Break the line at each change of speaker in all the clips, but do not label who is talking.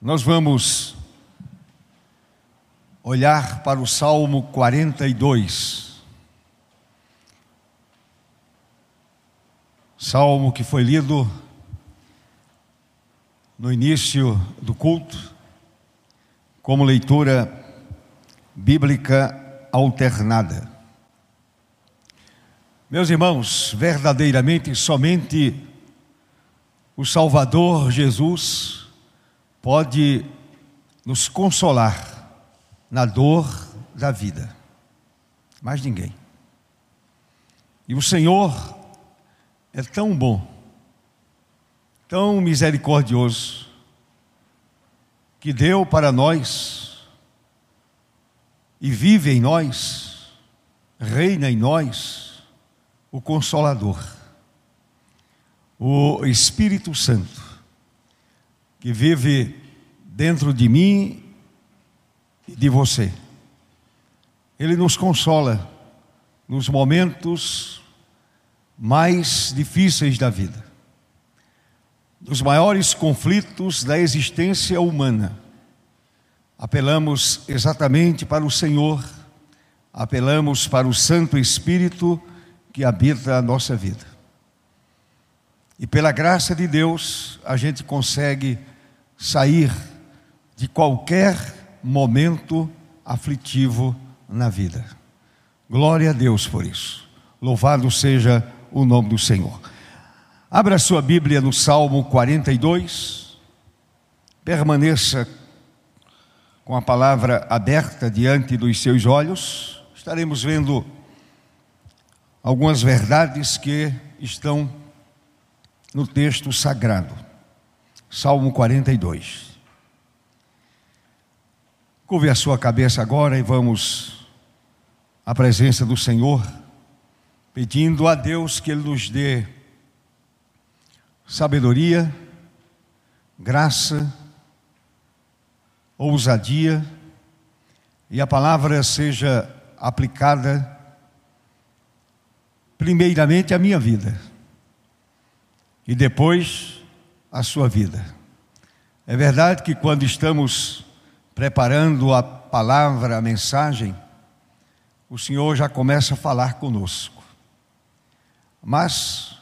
Nós vamos olhar para o Salmo 42. Salmo que foi lido no início do culto, como leitura bíblica alternada. Meus irmãos, verdadeiramente somente o Salvador Jesus pode nos consolar na dor da vida. Mais ninguém. E o Senhor é tão bom, tão misericordioso, que deu para nós e vive em nós, reina em nós, o Consolador, o Espírito Santo que vive dentro de mim e de você. Ele nos consola nos momentos mais difíceis da vida, nos maiores conflitos da existência humana. Apelamos exatamente para o Senhor, apelamos para o Santo Espírito que habita a nossa vida. E pela graça de Deus, a gente consegue sair de qualquer momento aflitivo na vida. Glória a Deus por isso. Louvado seja o nome do Senhor. Abra sua Bíblia no Salmo 42. Permaneça com a palavra aberta diante dos seus olhos. Estaremos vendo algumas verdades que estão no texto sagrado, Salmo 42. Curve a sua cabeça agora e vamos à presença do Senhor, pedindo a Deus que Ele nos dê sabedoria, graça, ousadia e a palavra seja aplicada primeiramente à minha vida e depois a sua vida. É verdade que quando estamos preparando a palavra, a mensagem, o Senhor já começa a falar conosco. Mas,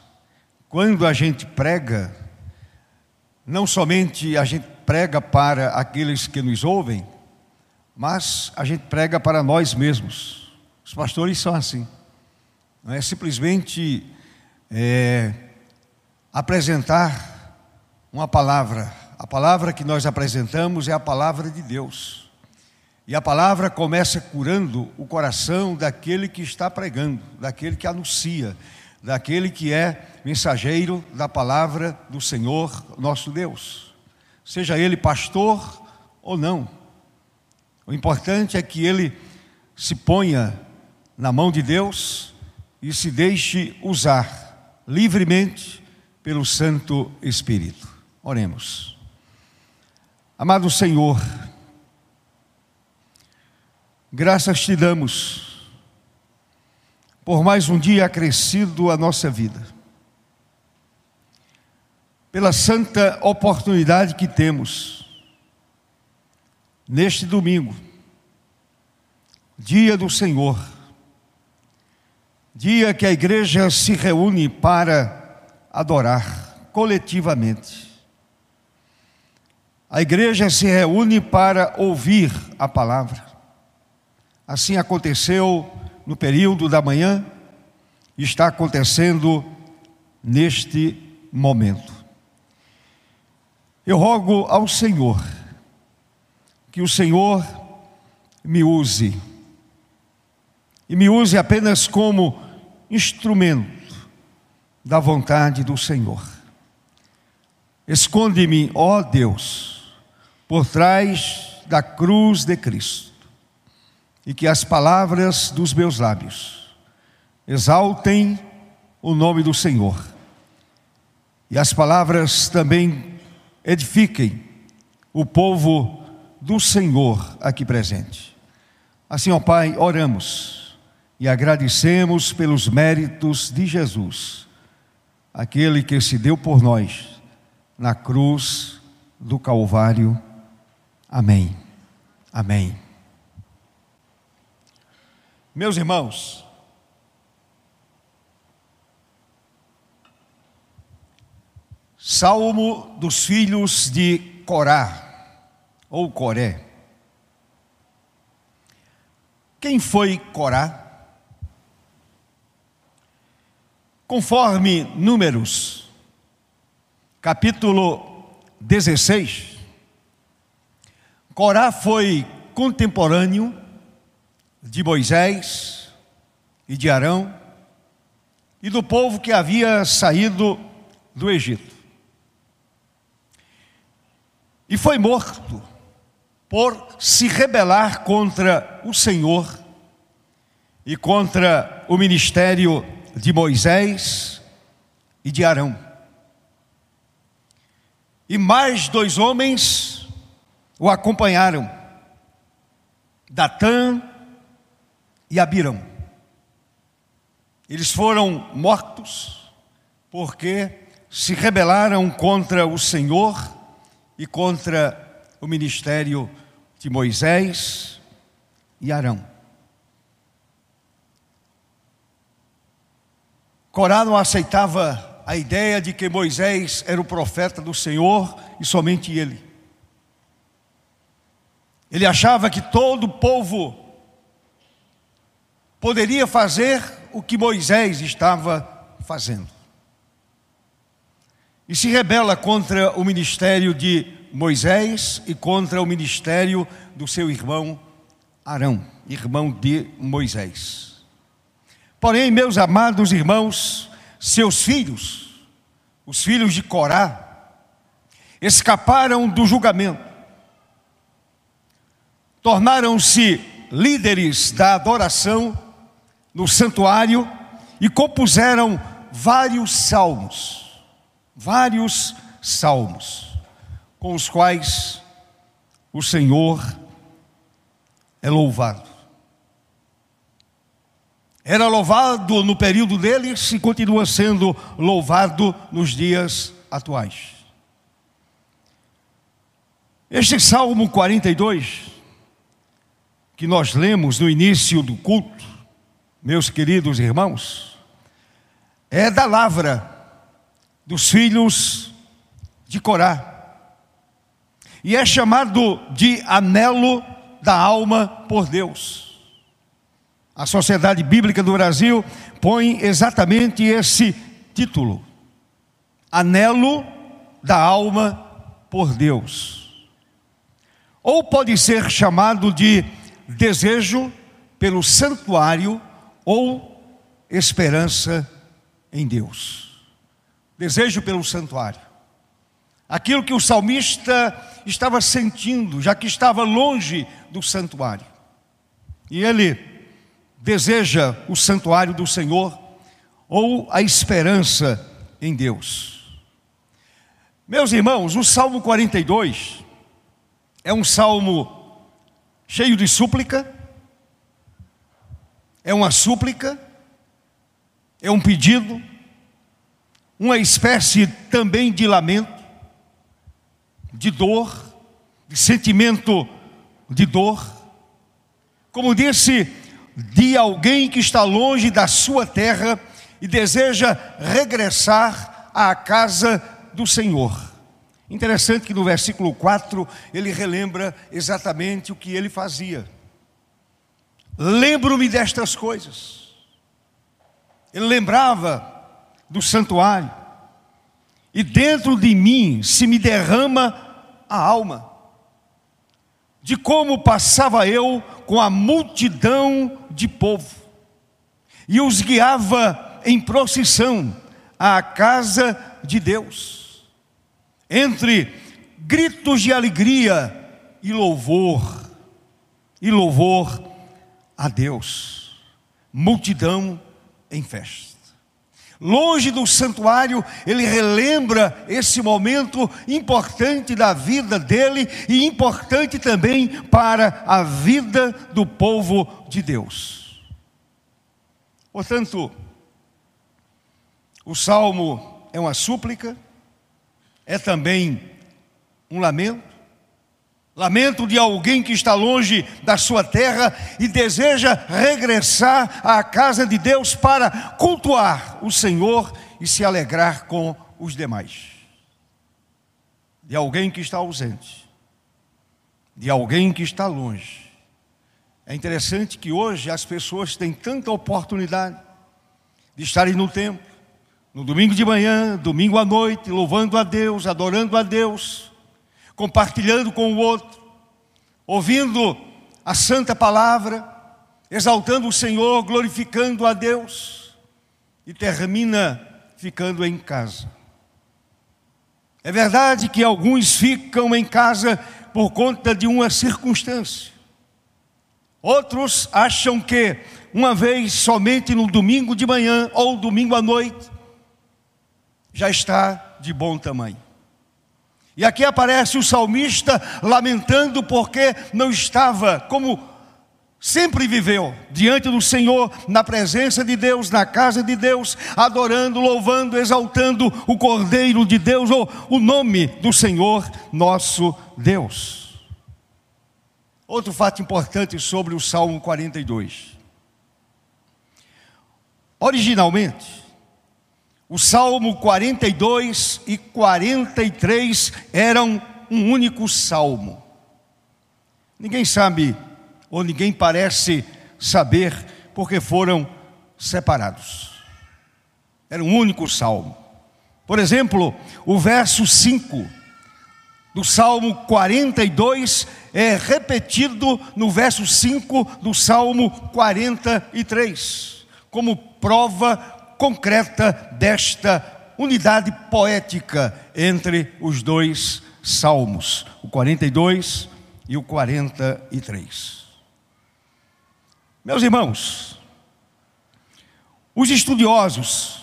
quando a gente prega, não somente a gente prega para aqueles que nos ouvem, mas a gente prega para nós mesmos. Os pastores são assim. Não é simplesmente é, apresentar uma palavra. A palavra que nós apresentamos é a palavra de Deus. E a palavra começa curando o coração daquele que está pregando, daquele que anuncia, daquele que é mensageiro da palavra do Senhor nosso Deus. Seja ele pastor ou não. O importante é que ele se ponha na mão de Deus e se deixe usar livremente pelo Santo Espírito. Oremos. Amado Senhor, graças te damos por mais um dia acrescido à nossa vida, pela santa oportunidade que temos neste domingo, dia do Senhor, dia que a igreja se reúne para adorar coletivamente. A igreja se reúne para ouvir a palavra. Assim aconteceu no período da manhã, está acontecendo neste momento. Eu rogo ao Senhor que o Senhor me use, e me use apenas como instrumento da vontade do Senhor. Esconde-me, ó Deus, por trás da cruz de Cristo, e que as palavras dos meus lábios exaltem o nome do Senhor, e as palavras também edifiquem o povo do Senhor aqui presente. Assim, ó Pai, oramos e agradecemos pelos méritos de Jesus aquele que se deu por nós na cruz do Calvário. Amém. Amém. Meus irmãos, Salmo dos filhos de Corá, ou Coré. Quem foi Corá? Conforme Números, capítulo 16, Corá foi contemporâneo de Moisés e de Arão e do povo que havia saído do Egito. E foi morto por se rebelar contra o Senhor e contra o ministério de Moisés e de Arão. E mais dois homens o acompanharam, Datã e Abirão. Eles foram mortos porque se rebelaram contra o Senhor e contra o ministério de Moisés e Arão. Corá não aceitava a ideia de que Moisés era o profeta do Senhor e somente ele. Ele achava que todo o povo poderia fazer o que Moisés estava fazendo. E se rebela contra o ministério de Moisés e contra o ministério do seu irmão Arão, irmão de Moisés. Porém, meus amados irmãos, seus filhos, os filhos de Corá, escaparam do julgamento, tornaram-se líderes da adoração no santuário e compuseram vários salmos, vários salmos com os quais o Senhor é louvado. Era louvado no período deles e continua sendo louvado nos dias atuais. Este Salmo 42, que nós lemos no início do culto, meus queridos irmãos, é da lavra dos filhos de Corá e é chamado de anelo da alma por Deus. A Sociedade Bíblica do Brasil põe exatamente esse título: Anelo da alma por Deus. Ou pode ser chamado de desejo pelo santuário ou esperança em Deus. Desejo pelo santuário aquilo que o salmista estava sentindo, já que estava longe do santuário. E ele deseja o santuário do Senhor ou a esperança em Deus. Meus irmãos, o Salmo 42 é um salmo cheio de súplica, é uma súplica, é um pedido, uma espécie também de lamento de dor, de sentimento de dor. Como disse, de alguém que está longe da sua terra e deseja regressar à casa do Senhor. Interessante que no versículo 4 ele relembra exatamente o que ele fazia. Lembro-me destas coisas. Ele lembrava do santuário. E dentro de mim se me derrama a alma, de como passava eu com a multidão de povo, e os guiava em procissão à casa de Deus, entre gritos de alegria e louvor, e louvor a Deus, multidão em festa. Longe do santuário, ele relembra esse momento importante da vida dele e importante também para a vida do povo de Deus. Portanto, o salmo é uma súplica, é também um lamento, Lamento de alguém que está longe da sua terra e deseja regressar à casa de Deus para cultuar o Senhor e se alegrar com os demais. De alguém que está ausente, de alguém que está longe. É interessante que hoje as pessoas têm tanta oportunidade de estarem no templo, no domingo de manhã, domingo à noite, louvando a Deus, adorando a Deus compartilhando com o outro, ouvindo a santa palavra, exaltando o Senhor, glorificando a Deus, e termina ficando em casa. É verdade que alguns ficam em casa por conta de uma circunstância. Outros acham que uma vez somente no domingo de manhã ou domingo à noite já está de bom tamanho. E aqui aparece o salmista lamentando porque não estava como sempre viveu diante do Senhor, na presença de Deus, na casa de Deus, adorando, louvando, exaltando o Cordeiro de Deus ou o nome do Senhor nosso Deus. Outro fato importante sobre o Salmo 42. Originalmente, o Salmo 42 e 43 eram um único salmo. Ninguém sabe, ou ninguém parece saber, porque foram separados. Era um único salmo. Por exemplo, o verso 5 do Salmo 42 é repetido no verso 5 do Salmo 43, como prova concreta desta unidade poética entre os dois salmos, o 42 e o 43. Meus irmãos, os estudiosos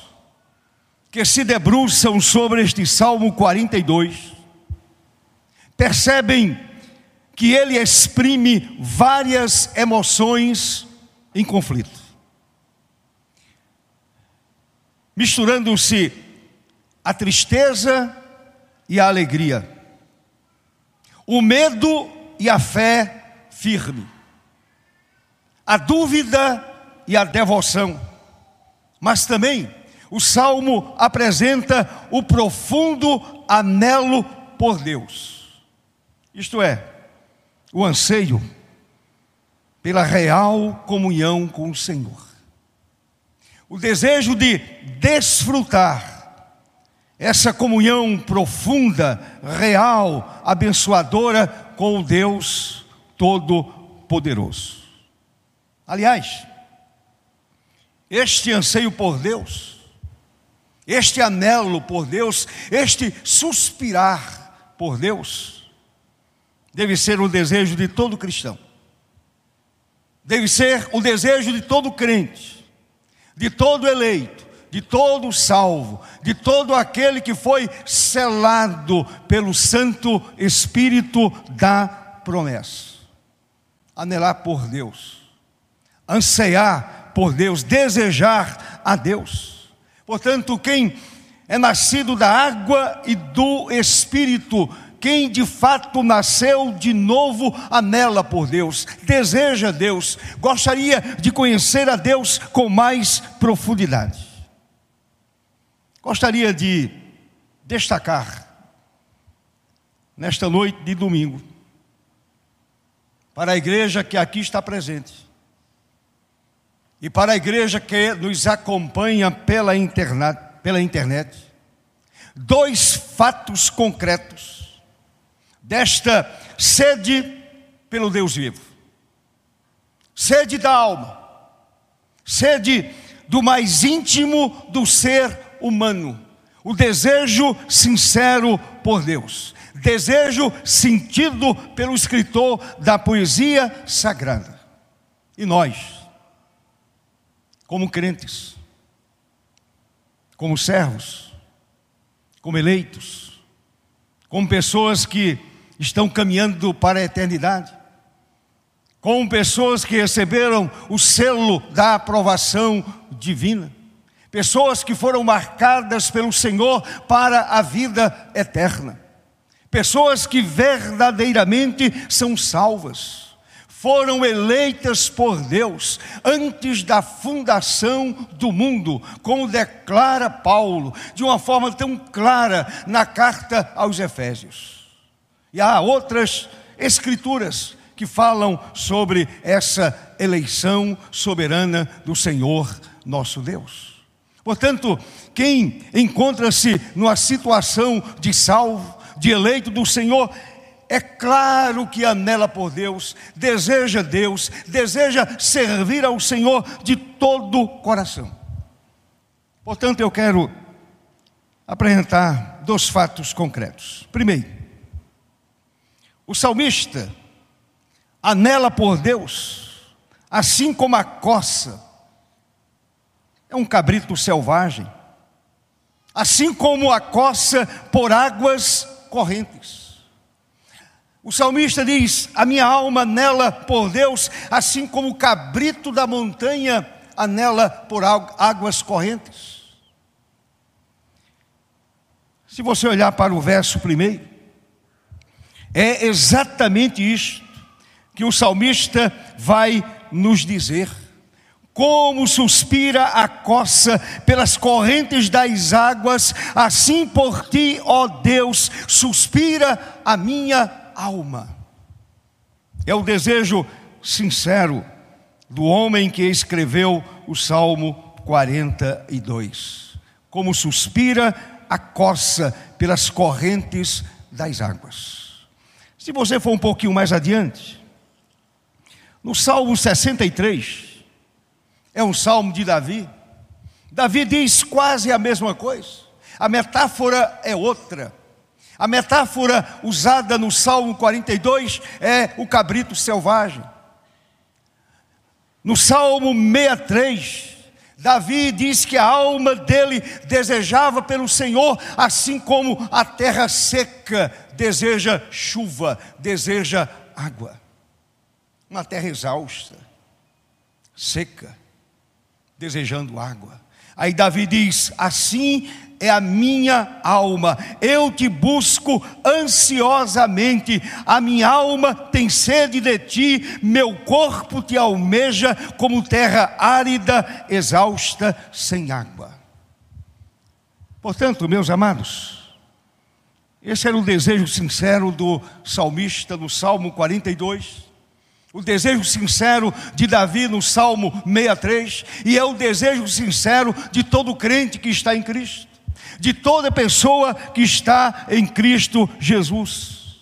que se debruçam sobre este Salmo 42 percebem que ele exprime várias emoções em conflito misturando-se a tristeza e a alegria, o medo e a fé firme, a dúvida e a devoção, mas também o salmo apresenta o profundo anelo por Deus, isto é, o anseio pela real comunhão com o Senhor o desejo de desfrutar essa comunhão profunda, real, abençoadora com o Deus Todo-Poderoso. Aliás, este anseio por Deus, este anelo por Deus, este suspirar por Deus, deve ser o desejo de todo cristão, deve ser o desejo de todo crente de todo eleito, de todo salvo, de todo aquele que foi selado pelo Santo Espírito da promessa. Anelar por Deus, anseiar por Deus, desejar a Deus. Portanto, quem é nascido da água e do Espírito quem de fato nasceu de novo anela por Deus, deseja Deus, gostaria de conhecer a Deus com mais profundidade. Gostaria de destacar nesta noite de domingo para a igreja que aqui está presente e para a igreja que nos acompanha pela internet, pela internet dois fatos concretos desta sede pelo Deus vivo, sede da alma, sede do mais íntimo do ser humano, o desejo sincero por Deus, desejo sentido pelo escritor da poesia sagrada. E nós, como crentes, como servos, como eleitos, como pessoas que estão caminhando para a eternidade, com pessoas que receberam o selo da aprovação divina, pessoas que foram marcadas pelo Senhor para a vida eterna, pessoas que verdadeiramente são salvas, foram eleitas por Deus antes da fundação do mundo, como declara Paulo, de uma forma tão clara na carta aos Efésios. E há outras escrituras que falam sobre essa eleição soberana do Senhor nosso Deus. Portanto, quem encontra-se numa situação de salvo, de eleito do Senhor, é claro que anela por Deus, deseja Deus, deseja servir ao Senhor de todo o coração. Portanto, eu quero apresentar dois fatos concretos. Primeiro, o salmista anela por Deus, assim como a coça é um cabrito selvagem, assim como a coça por águas correntes. O salmista diz: A minha alma anela por Deus, assim como o cabrito da montanha anela por águas correntes. Se você olhar para o verso primeiro, é exatamente isto que o salmista vai nos dizer. Como suspira a coça pelas correntes das águas, assim por ti, ó Deus, suspira a minha alma. É o desejo sincero do homem que escreveu o Salmo 42. Como suspira a coça pelas correntes das águas. Se você for um pouquinho mais adiante, no Salmo 63, é um salmo de Davi. Davi diz quase a mesma coisa. A metáfora é outra. A metáfora usada no Salmo 42 é o cabrito selvagem. No Salmo 63, Davi diz que a alma dele desejava pelo Senhor, assim como a terra seca deseja chuva, deseja água. Uma terra exausta, seca, desejando água. Aí Davi diz: Assim é a minha alma, eu te busco ansiosamente, a minha alma tem sede de ti, meu corpo te almeja como terra árida, exausta, sem água. Portanto, meus amados, esse era o desejo sincero do salmista no Salmo 42. O desejo sincero de Davi no Salmo 63, e é o desejo sincero de todo crente que está em Cristo, de toda pessoa que está em Cristo Jesus.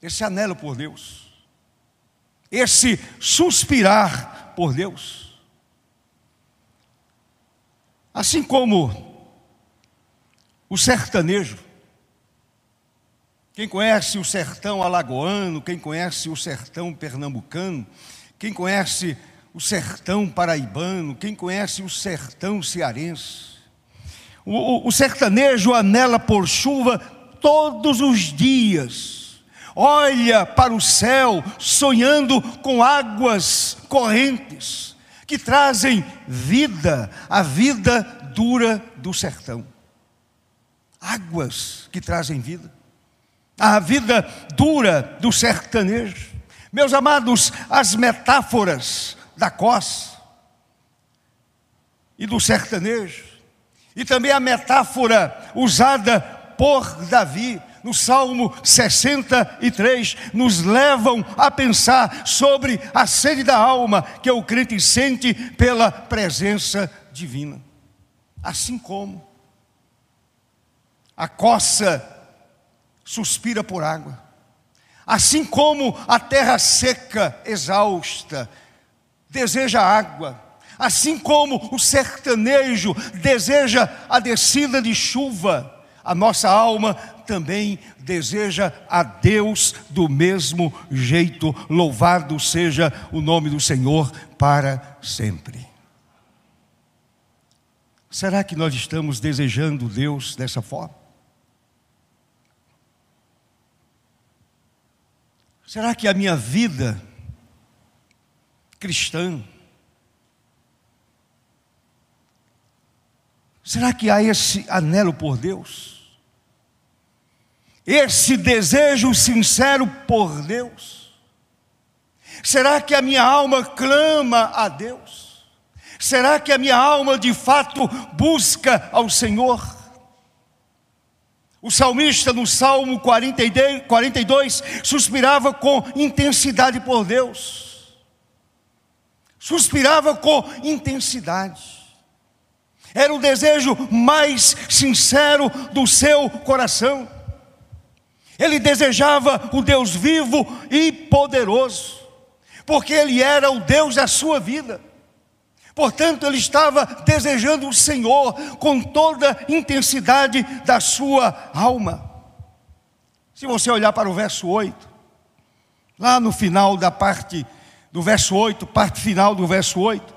Esse anelo por Deus, esse suspirar por Deus. Assim como o sertanejo, quem conhece o sertão alagoano, quem conhece o sertão pernambucano, quem conhece o sertão paraibano, quem conhece o sertão cearense. O, o, sertanejo anela por chuva todos os dias, olha para o céu sonhando com águas correntes que trazem vida, a vida dura do sertão. Águas que trazem vida a vida dura do sertanejo. Meus amados, as metáforas da costa e do sertanejo, e também a metáfora usada por Davi no Salmo 63, nos levam a pensar sobre a sede da alma que o crente sente pela presença divina. Assim como a coça suspira por água. Assim como a terra seca, exausta, deseja água, assim como o sertanejo deseja a descida de chuva, a nossa alma também deseja a Deus do mesmo jeito. Louvado seja o nome do Senhor para sempre. Será que nós estamos desejando Deus dessa forma? Será que a minha vida cristã, será que há esse anelo por Deus? esse desejo sincero por Deus? Será que a minha alma clama a Deus? Será que a minha alma de fato busca ao Senhor? O salmista no Salmo 42 suspirava com intensidade por Deus. Suspirava com intensidade. Era o desejo mais sincero do seu coração. Ele desejava o Deus vivo e poderoso, porque ele era o Deus da sua vida. Portanto, ele estava desejando o Senhor com toda a intensidade da sua alma. Se você olhar para o verso 8, lá no final da parte do verso 8, parte final do verso 8,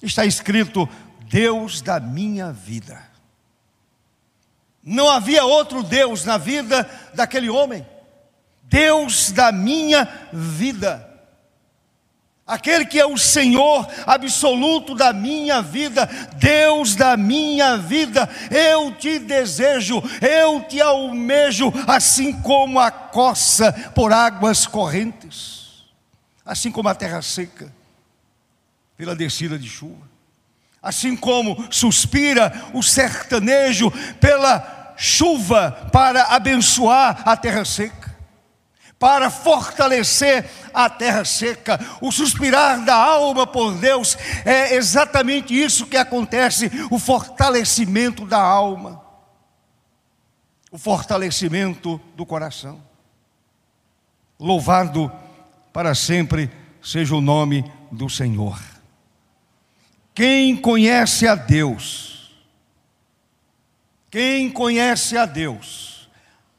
está escrito: Deus da minha vida. Não havia outro Deus na vida daquele homem. Deus da minha vida. Aquele que é o Senhor absoluto da minha vida, Deus da minha vida, eu te desejo, eu te almejo, assim como a coça por águas correntes, assim como a terra seca, pela descida de chuva. Assim como suspira o sertanejo pela chuva para abençoar a terra seca, para fortalecer a terra seca. O suspirar da alma por Deus é exatamente isso que acontece, o fortalecimento da alma, o fortalecimento do coração. Louvado para sempre seja o nome do Senhor. Quem conhece a Deus, quem conhece a Deus,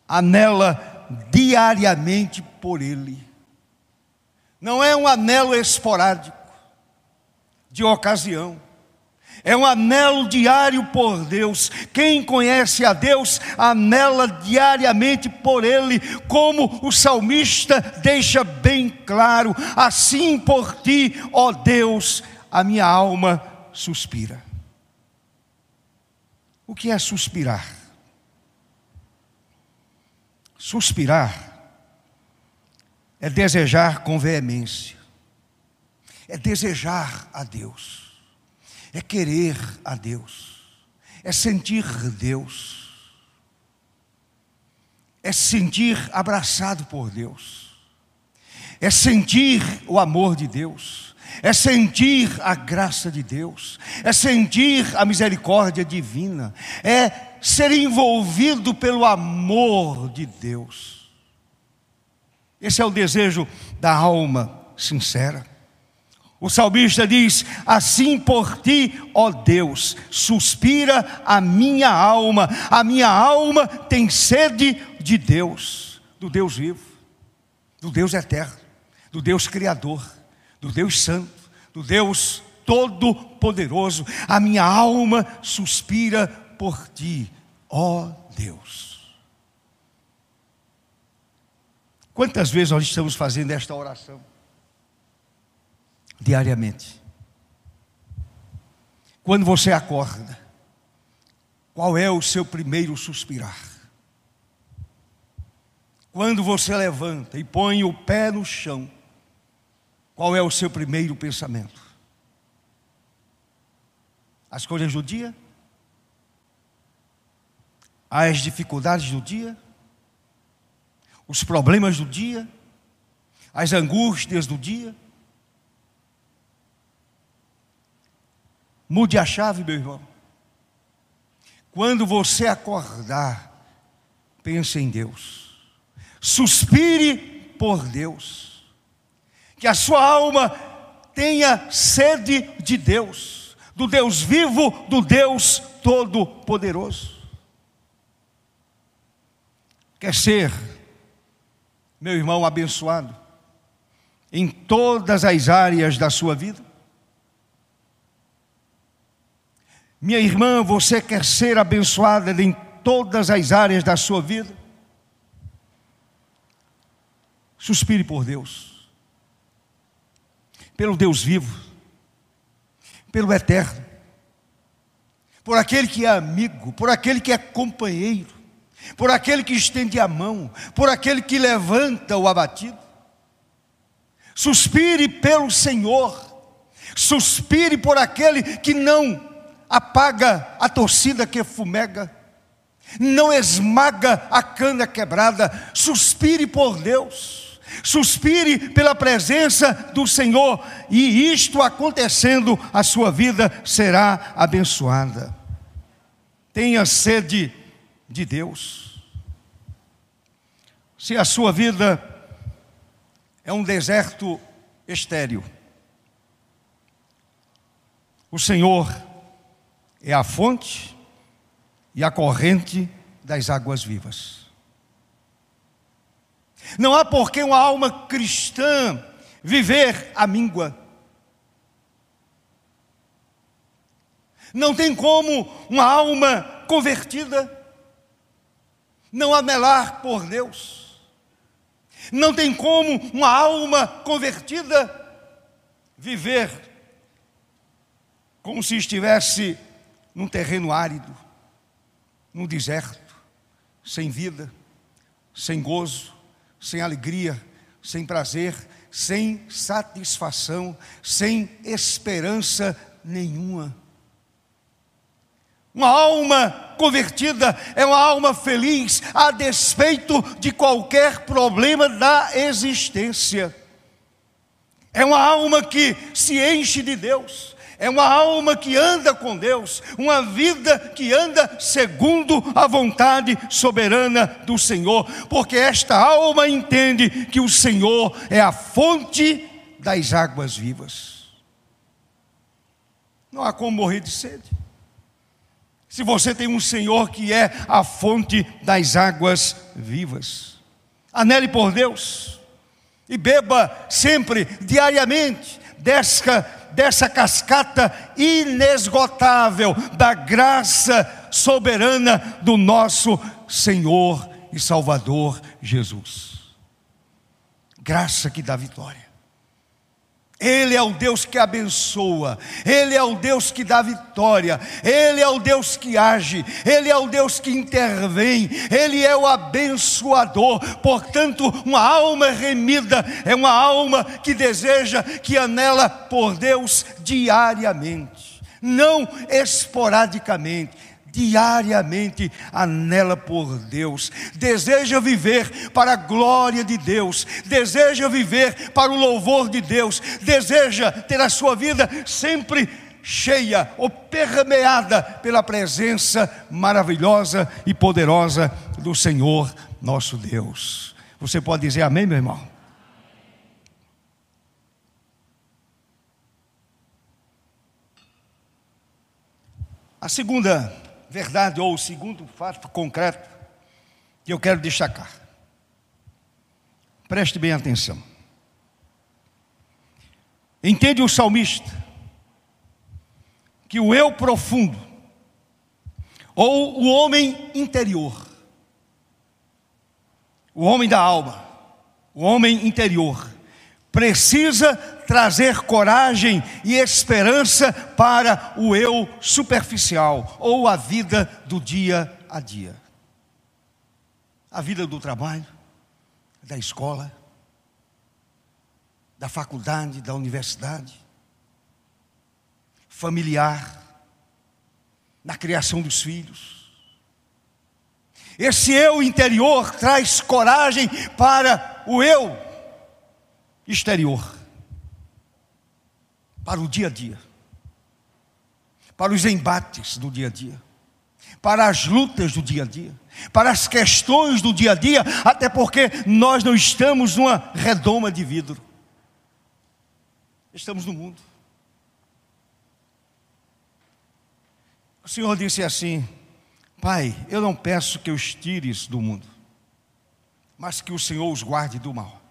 anela diariamente por Ele. Não é um anelo esporádico, de ocasião. É um anelo diário por Deus. Quem conhece a Deus, anela diariamente por Ele, como o salmista deixa bem claro: assim por ti, ó Deus, a minha alma suspira. O que é suspirar? Suspirar é desejar com veemência, é desejar a Deus, é querer a Deus, é sentir Deus, é sentir abraçado por Deus, é sentir o amor de Deus é sentir a graça de Deus, é sentir a misericórdia divina, é ser envolvido pelo amor de Deus. Esse é o desejo da alma sincera. O salmista diz: Assim por ti, ó Deus, suspira a minha alma, a minha alma tem sede de Deus, do Deus vivo, do Deus eterno, do Deus criador do Deus Santo, do Deus Todo-Poderoso. A minha alma suspira por ti, ó Deus. Quantas vezes nós estamos fazendo esta oração? Diariamente. Quando você acorda, qual é o seu primeiro suspirar? Quando você levanta e põe o pé no chão, qual é o seu primeiro pensamento? As coisas do dia? As dificuldades do dia? Os problemas do dia? As angústias do dia? Mude a chave, meu irmão. Quando você acordar, pense em Deus. Suspire por Deus que a sua alma tenha sede de Deus, do Deus vivo, do Deus todo-poderoso. Quer ser, meu irmão abençoado, em todas as áreas da sua vida? Minha irmã, você quer ser abençoada em todas as áreas da sua vida? Suspire por Deus pelo Deus vivo, pelo eterno, por aquele que é amigo, por aquele que é companheiro, por aquele que estende a mão, por aquele que levanta o abatido. Suspire pelo Senhor, suspire por aquele que não apaga a torcida que fumega, não esmaga a cana quebrada, suspire por Deus, suspire pela presença do Senhor, e isto acontecendo, a sua vida será abençoada. Tenha sede de Deus. Se a sua vida é um deserto estéril, o Senhor é a fonte e a corrente das águas vivas. Não há por que uma alma cristã viver à míngua. Não tem como uma alma convertida não anelar por Deus. Não tem como uma alma convertida viver como se estivesse num terreno árido, num deserto, sem vida, sem gozo, sem alegria, sem prazer, sem satisfação, sem esperança nenhuma. Uma alma convertida é uma alma feliz a despeito de qualquer problema da existência. É uma alma que se enche de Deus, é uma alma que anda com Deus, uma vida que anda segundo a vontade soberana do Senhor, porque esta alma entende que o Senhor é a fonte das águas vivas. Não há como morrer de sede. Se você tem um Senhor que é a fonte das águas vivas, anele por Deus e beba sempre, diariamente, dessa dessa cascata inesgotável da graça soberana do nosso Senhor e Salvador Jesus. Graça que dá vitória. Ele é o Deus que abençoa, Ele é o Deus que dá vitória, Ele é o Deus que age, Ele é o Deus que intervém, Ele é o abençoador. Portanto, uma alma remida é uma alma que deseja, que anela por Deus diariamente, não esporadicamente diariamente anela por Deus, deseja viver para a glória de Deus, deseja viver para o louvor de Deus, deseja ter a sua vida sempre cheia ou permeada pela presença maravilhosa e poderosa do Senhor nosso Deus. Você pode dizer amém, meu irmão? A segunda verdade ou o segundo fato concreto que eu quero destacar. Preste bem atenção. Entende o salmista que o eu profundo ou o homem interior, o homem da alma, o homem interior, precisa trazer coragem e esperança para o eu superficial ou a vida do dia a dia. A vida do trabalho, da escola, da faculdade, da universidade, familiar, na criação dos filhos. Esse eu interior traz coragem para o eu exterior para o dia a dia, para os embates do dia a dia, para as lutas do dia a dia, para as questões do dia a dia, até porque nós não estamos numa redoma de vidro, estamos no mundo. O Senhor disse assim: Pai, eu não peço que os tires do mundo, mas que o Senhor os guarde do mal.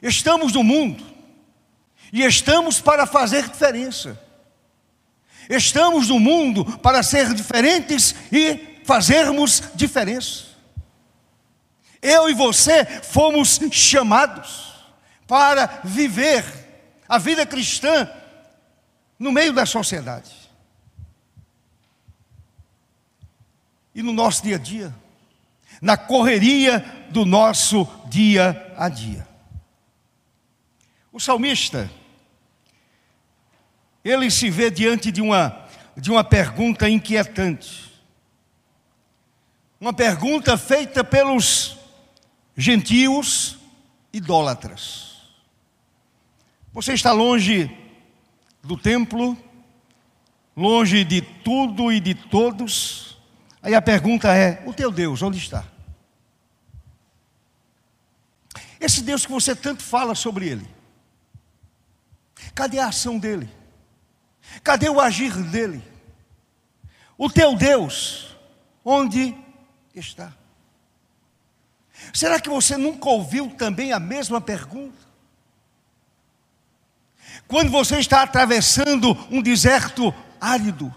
Estamos no mundo, e estamos para fazer diferença. Estamos no mundo para ser diferentes e fazermos diferença. Eu e você fomos chamados para viver a vida cristã no meio da sociedade. E no nosso dia a dia, na correria do nosso dia a dia. O salmista, ele se vê diante de uma, de uma pergunta inquietante. Uma pergunta feita pelos gentios idólatras. Você está longe do templo, longe de tudo e de todos. Aí a pergunta é: o teu Deus, onde está? Esse Deus que você tanto fala sobre ele. Cadê a ação dele? Cadê o agir dele? O teu Deus, onde está? Será que você nunca ouviu também a mesma pergunta? Quando você está atravessando um deserto árido,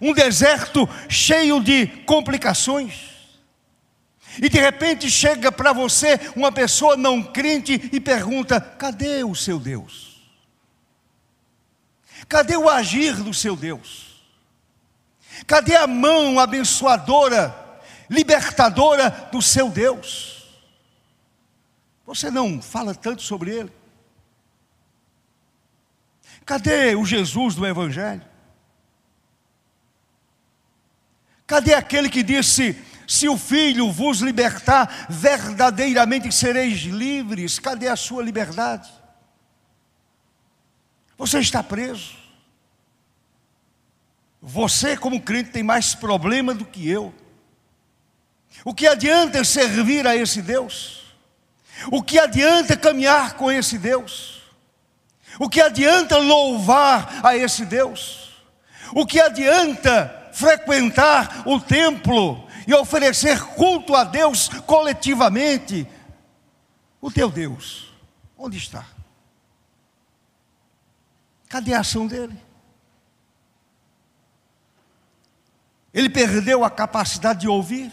um deserto cheio de complicações, e de repente chega para você uma pessoa não crente e pergunta: cadê o seu Deus? Cadê o agir do seu Deus? Cadê a mão abençoadora, libertadora do seu Deus? Você não fala tanto sobre ele? Cadê o Jesus do Evangelho? Cadê aquele que disse: Se o Filho vos libertar, verdadeiramente sereis livres? Cadê a sua liberdade? Você está preso. Você, como crente, tem mais problema do que eu. O que adianta servir a esse Deus? O que adianta caminhar com esse Deus? O que adianta louvar a esse Deus? O que adianta frequentar o templo e oferecer culto a Deus coletivamente? O teu Deus, onde está? Cadê a ação dele? Ele perdeu a capacidade de ouvir?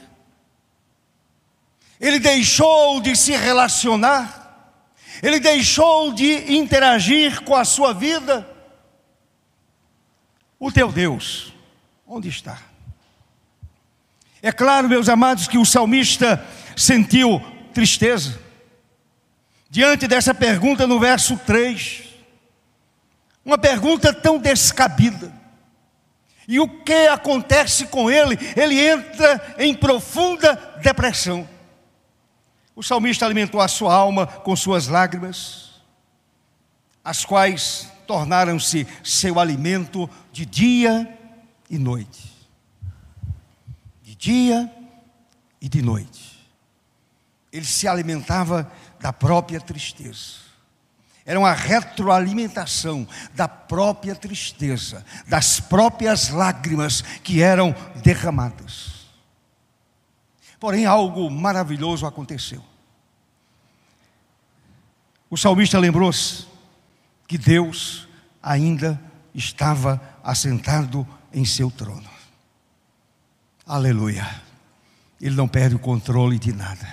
Ele deixou de se relacionar? Ele deixou de interagir com a sua vida. O teu Deus, onde está? É claro, meus amados, que o salmista sentiu tristeza. Diante dessa pergunta no verso 3, uma pergunta tão descabida. E o que acontece com ele? Ele entra em profunda depressão. O salmista alimentou a sua alma com suas lágrimas, as quais tornaram-se seu alimento de dia e noite. Dia e de noite. Ele se alimentava da própria tristeza. Era uma retroalimentação da própria tristeza, das próprias lágrimas que eram derramadas. Porém, algo maravilhoso aconteceu. O salmista lembrou-se que Deus ainda estava assentado em seu trono. Aleluia. Ele não perde o controle de nada.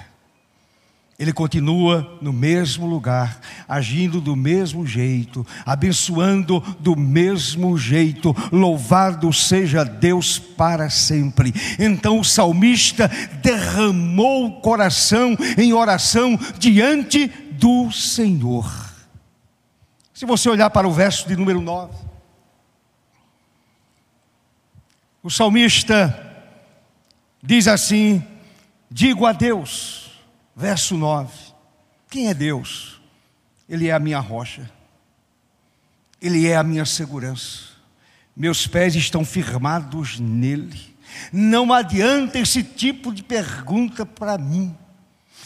Ele continua no mesmo lugar, agindo do mesmo jeito, abençoando do mesmo jeito. Louvado seja Deus para sempre. Então o salmista derramou o coração em oração diante do Senhor. Se você olhar para o verso de número 9, o salmista diz assim: Digo a Deus, Verso 9: Quem é Deus? Ele é a minha rocha, Ele é a minha segurança, meus pés estão firmados nele. Não adianta esse tipo de pergunta para mim.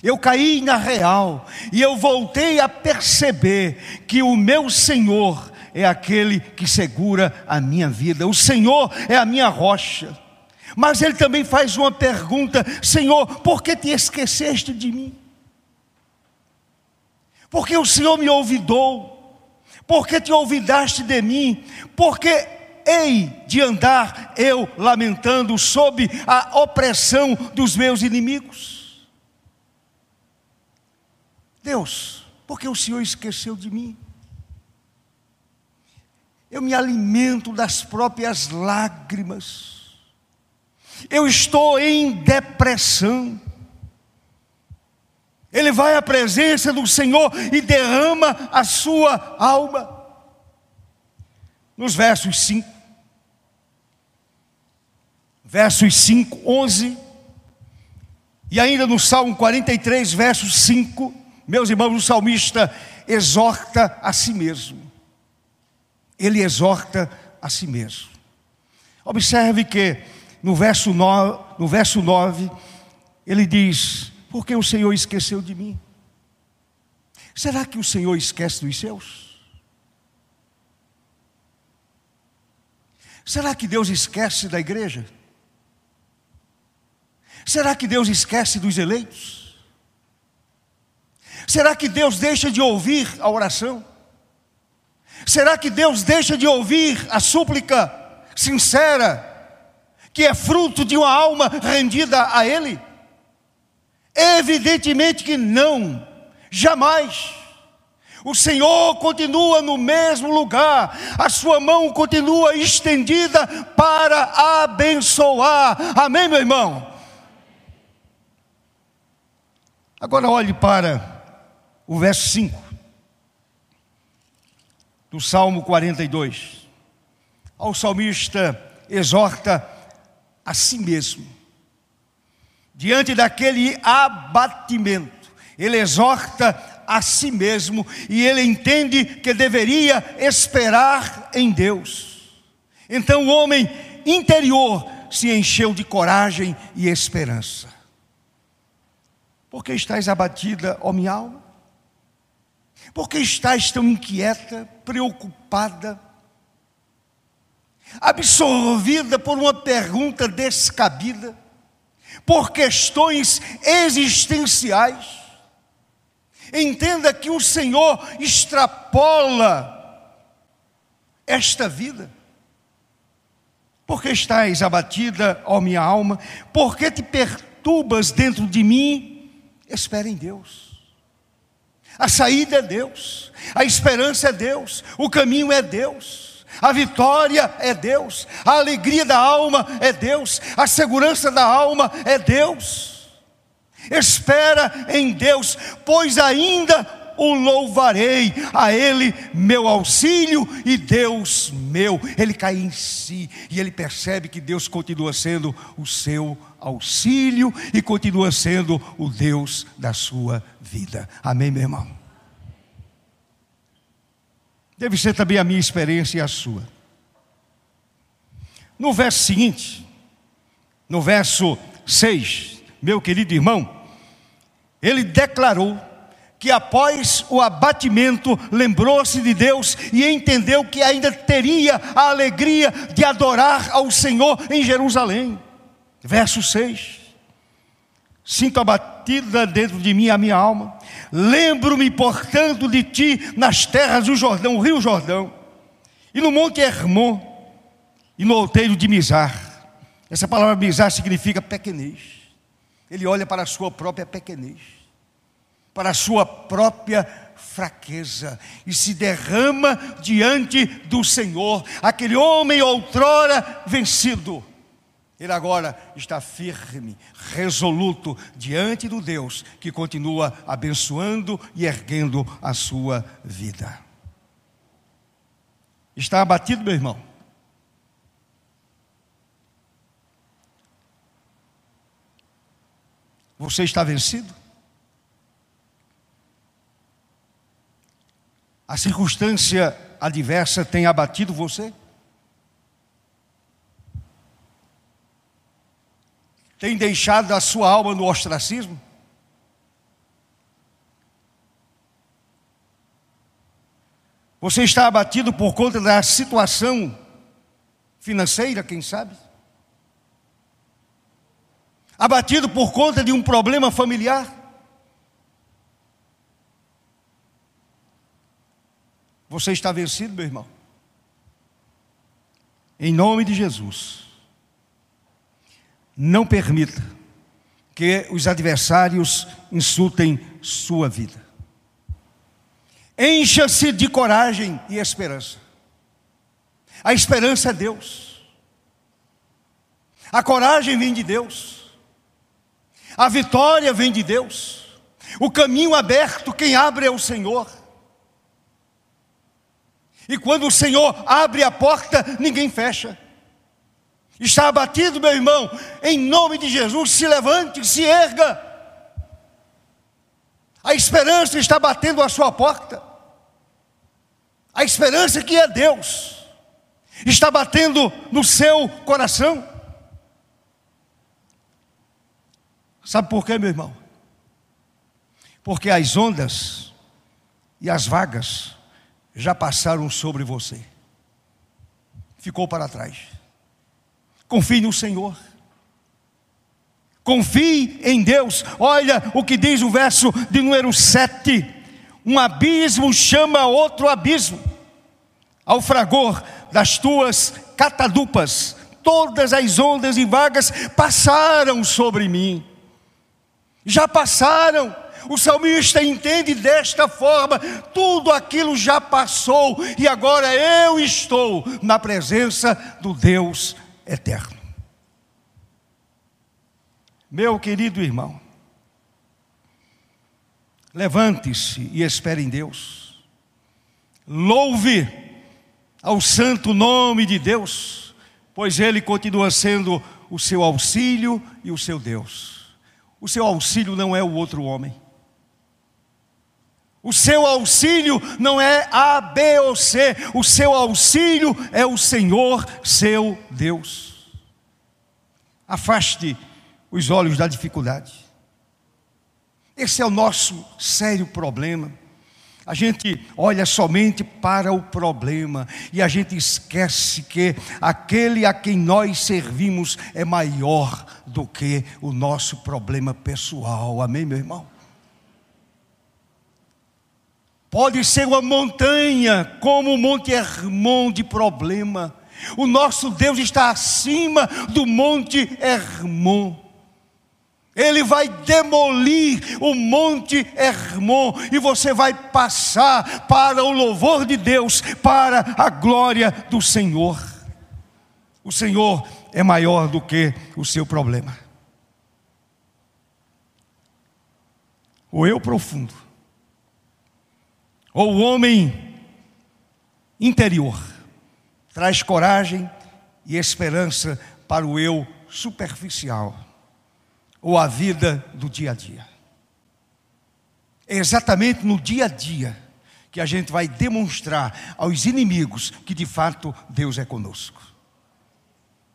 Eu caí na real e eu voltei a perceber que o meu Senhor é aquele que segura a minha vida, o Senhor é a minha rocha. Mas ele também faz uma pergunta: Senhor, por que te esqueceste de mim? Porque o Senhor me olvidou? Por que te olvidaste de mim? Porque hei de andar eu lamentando sob a opressão dos meus inimigos? Deus, porque o Senhor esqueceu de mim? Eu me alimento das próprias lágrimas Eu estou em depressão. Ele vai à presença do Senhor e derrama a sua alma. Nos versos 5, versos 5, 11, e ainda no Salmo 43, versos 5, meus irmãos, o salmista exorta a si mesmo. Ele exorta a si mesmo. Observe que no verso 9, no verso 9 ele diz: Porque o Senhor esqueceu de mim? Será que o Senhor esquece dos seus? Será que Deus esquece da igreja? Será que Deus esquece dos eleitos? Será que Deus deixa de ouvir a oração? Será que Deus deixa de ouvir a súplica sincera, que é fruto de uma alma rendida a Ele? Evidentemente que não, jamais. O Senhor continua no mesmo lugar, a sua mão continua estendida para abençoar. Amém, meu irmão? Agora olhe para o verso 5 do Salmo 42. O salmista exorta a si mesmo, diante daquele abatimento, ele exorta a si mesmo e ele entende que deveria esperar em Deus. Então o homem interior se encheu de coragem e esperança. Por que estás abatida, ó minha alma? Por que estás tão inquieta, preocupada, absorvida por uma pergunta descabida, por questões existenciais? Entenda que o Senhor extrapola esta vida. Por que estás abatida, ó minha alma? Por que te perturbas dentro de mim? Espera em Deus. A saída é Deus, a esperança é Deus, o caminho é Deus, a vitória é Deus, a alegria da alma é Deus, a segurança da alma é Deus. Espera em Deus, pois ainda o louvarei, a Ele meu auxílio e Deus meu. Ele cai em si e ele percebe que Deus continua sendo o seu auxílio e continua sendo o Deus da sua vida. Amém, meu irmão? Deve ser também a minha experiência e a sua. No verso seguinte, no verso 6, meu querido irmão, ele declarou que após o abatimento lembrou-se de Deus e entendeu que ainda teria a alegria de adorar ao Senhor em Jerusalém. Verso 6. Sinto abatida dentro de mim a minha alma. Lembro-me, portanto, de ti nas terras do Jordão, o rio Jordão, e no monte Hermon, e no outeiro de Mizar. Essa palavra Mizar significa pequenez. Ele olha para a sua própria pequenez, para a sua própria fraqueza e se derrama diante do Senhor. Aquele homem outrora vencido, ele agora está firme, resoluto diante do Deus que continua abençoando e erguendo a sua vida. Está abatido, meu irmão? Você está vencido? A circunstância adversa tem abatido você? Tem deixado a sua alma no ostracismo? Você está abatido por conta da situação financeira, quem sabe? abatido por conta de um problema familiar. Você está vencido, meu irmão? Em nome de Jesus, não permita que os adversários insultem sua vida. Encha-se de coragem e esperança. A esperança é Deus. A coragem vem de Deus. A vitória vem de Deus. O caminho aberto, quem abre é o Senhor. E quando o Senhor abre a porta, ninguém fecha. Está abatido, meu irmão, em nome de Jesus, se levante, se erga. A esperança está batendo a sua porta. A esperança que é Deus está batendo no seu coração. Sabe por quê, meu irmão? Porque as ondas e as vagas já passaram sobre você. Ficou para trás. Confie no Senhor. Confie em Deus. Olha o que diz o verso de número 7. Um abismo chama outro abismo. Ao fragor das tuas catadupas, todas as ondas e vagas passaram sobre mim. Já passaram. O salmista entende desta forma: tudo aquilo já passou e agora eu estou na presença do Deus eterno. Meu querido irmão, levante-se e espere em Deus, louve ao santo nome de Deus, pois Ele continua sendo o seu auxílio e o seu Deus. O seu auxílio não é o outro homem. O seu auxílio não é A, B ou C, o seu auxílio é o Senhor, seu Deus. Afaste os olhos da dificuldade. Esse é o nosso sério problema. A gente olha somente para o problema e a gente esquece que aquele a quem nós servimos é maior do que o nosso problema pessoal. Amém, meu irmão? Pode ser uma montanha, como o Monte Hermon de problema. O nosso Deus está acima do Monte Hermon. Ele vai demolir o Monte Hermon e você vai passar para o louvor de Deus, para a glória do Senhor. O Senhor é maior do que o seu problema. O eu profundo, ou o homem interior, traz coragem e esperança para o eu superficial ou a vida do dia a dia. É exatamente no dia a dia que a gente vai demonstrar aos inimigos que de fato Deus é conosco.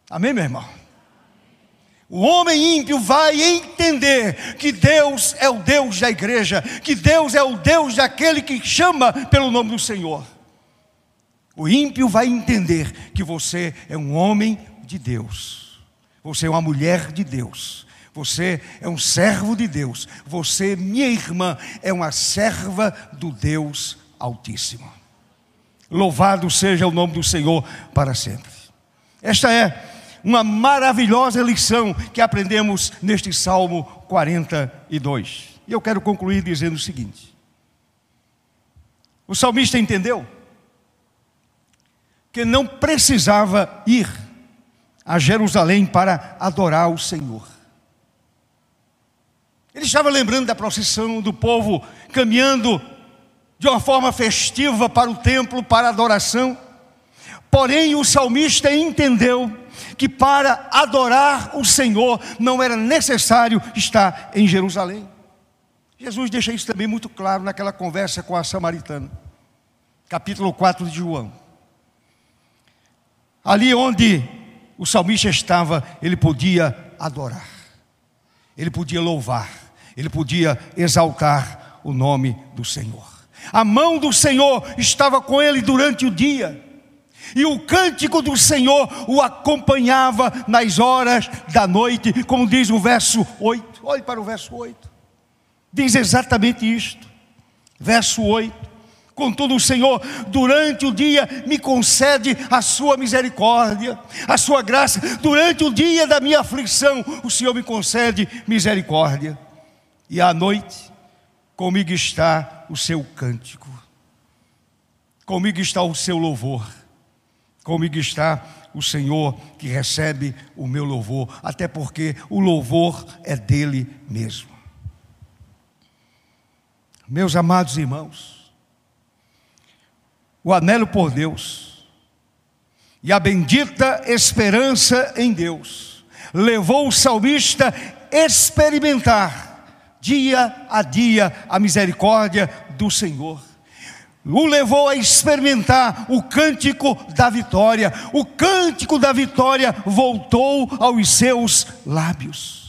Amém, meu irmão? O homem ímpio vai entender que Deus é o Deus da igreja, que Deus é o Deus daquele que chama pelo nome do Senhor. O ímpio vai entender que você é um homem de Deus, você é uma mulher de Deus, você é um servo de Deus. Você, minha irmã, é uma serva do Deus Altíssimo. Louvado seja o nome do Senhor para sempre. Esta é uma maravilhosa lição que aprendemos neste Salmo 42. E eu quero concluir dizendo o seguinte: o salmista entendeu que não precisava ir a Jerusalém para adorar o Senhor. Ele estava lembrando da procissão do povo caminhando de uma forma festiva para o templo, para a adoração. Porém, o salmista entendeu que para adorar o Senhor não era necessário estar em Jerusalém. Jesus deixa isso também muito claro naquela conversa com a samaritana, capítulo 4 de João. Ali onde o salmista estava, ele podia adorar, ele podia louvar, ele podia exaltar o nome do Senhor. A mão do Senhor estava com ele durante o dia. E o cântico do Senhor o acompanhava nas horas da noite, como diz o verso 8. Olhe para o verso 8. Diz exatamente isto. Verso 8. Contudo, o Senhor, durante o dia, me concede a sua misericórdia, a sua graça. Durante o dia da minha aflição, o Senhor me concede misericórdia e à noite, comigo está o seu cântico, comigo está o seu louvor, comigo está o Senhor que recebe o meu louvor, até porque o louvor é dele mesmo. Meus amados irmãos, o anelo por Deus e a bendita esperança em Deus levou o salmista a experimentar dia a dia a misericórdia do Senhor o levou a experimentar o cântico da vitória. O cântico da vitória voltou aos seus lábios.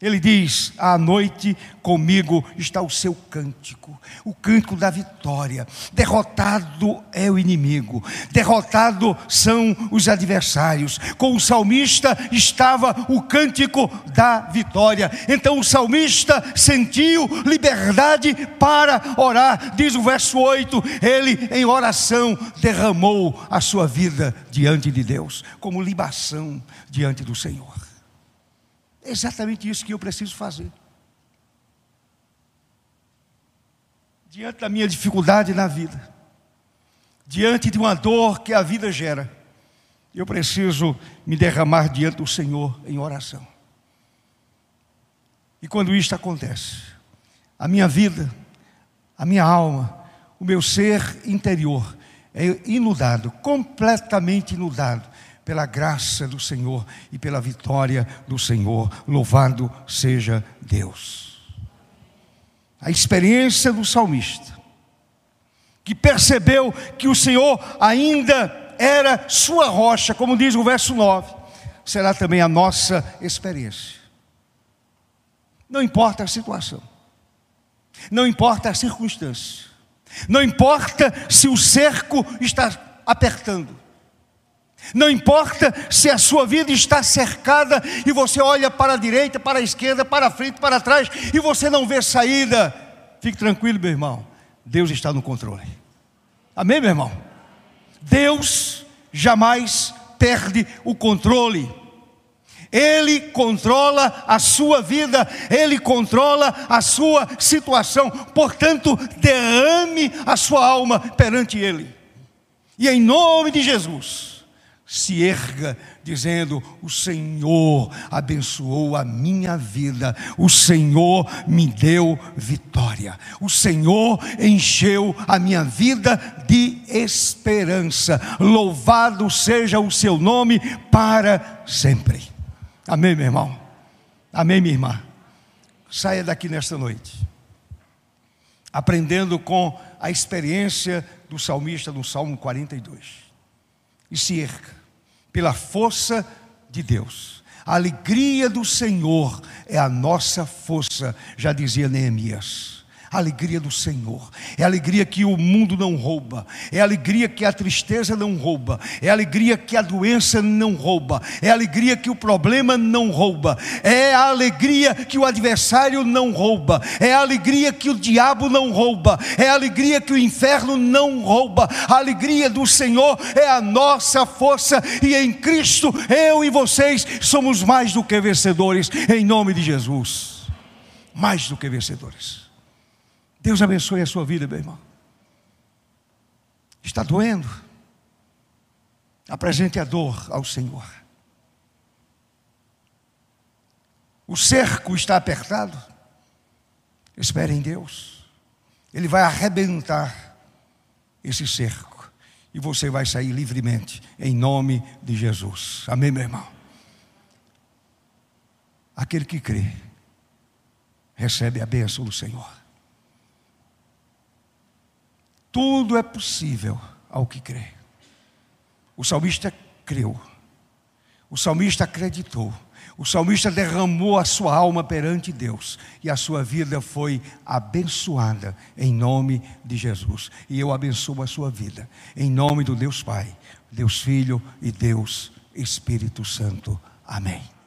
Ele diz: à noite comigo está o seu cântico, o cântico da vitória. Derrotado é o inimigo, derrotado são os adversários. Com o salmista estava o cântico da vitória. Então o salmista sentiu liberdade para orar. Diz o verso 8: ele em oração derramou a sua vida diante de Deus, como libação diante do Senhor. É exatamente isso que eu preciso fazer. Diante da minha dificuldade na vida, diante de uma dor que a vida gera, eu preciso me derramar diante do Senhor em oração. E quando isto acontece, a minha vida, a minha alma, o meu ser interior é inundado, completamente inundado pela graça do Senhor e pela vitória do Senhor. Louvado seja Deus. A experiência do salmista, que percebeu que o Senhor ainda era sua rocha, como diz o verso 9, será também a nossa experiência. Não importa a situação, não importa a circunstância, não importa se o cerco está apertando, não importa se a sua vida está cercada e você olha para a direita, para a esquerda, para a frente, para trás e você não vê saída. Fique tranquilo, meu irmão. Deus está no controle. Amém, meu irmão? Deus jamais perde o controle. Ele controla a sua vida, ele controla a sua situação. Portanto, derrame a sua alma perante ele. E em nome de Jesus, se erga, dizendo: O Senhor abençoou a minha vida, o Senhor me deu vitória, o Senhor encheu a minha vida de esperança. Louvado seja o seu nome para sempre. Amém, meu irmão? Amém, minha irmã? Saia daqui nesta noite, aprendendo com a experiência do salmista no Salmo 42. E se erga pela força de Deus. A alegria do Senhor é a nossa força, já dizia Neemias. A alegria do Senhor, é alegria que o mundo não rouba, é alegria que a tristeza não rouba, é alegria que a doença não rouba, é alegria que o problema não rouba, é a alegria que o adversário não rouba, é a alegria que o diabo não rouba, é a alegria que o inferno não rouba. A alegria do Senhor é a nossa força, e em Cristo eu e vocês somos mais do que vencedores, em nome de Jesus. Mais do que vencedores. Deus abençoe a sua vida, meu irmão. Está doendo? Apresente a dor ao Senhor. O cerco está apertado? Espere em Deus. Ele vai arrebentar esse cerco. E você vai sair livremente, em nome de Jesus. Amém, meu irmão? Aquele que crê, recebe a bênção do Senhor. Tudo é possível ao que crê. O salmista creu. O salmista acreditou. O salmista derramou a sua alma perante Deus e a sua vida foi abençoada em nome de Jesus. E eu abençoo a sua vida em nome do Deus Pai, Deus Filho e Deus Espírito Santo. Amém.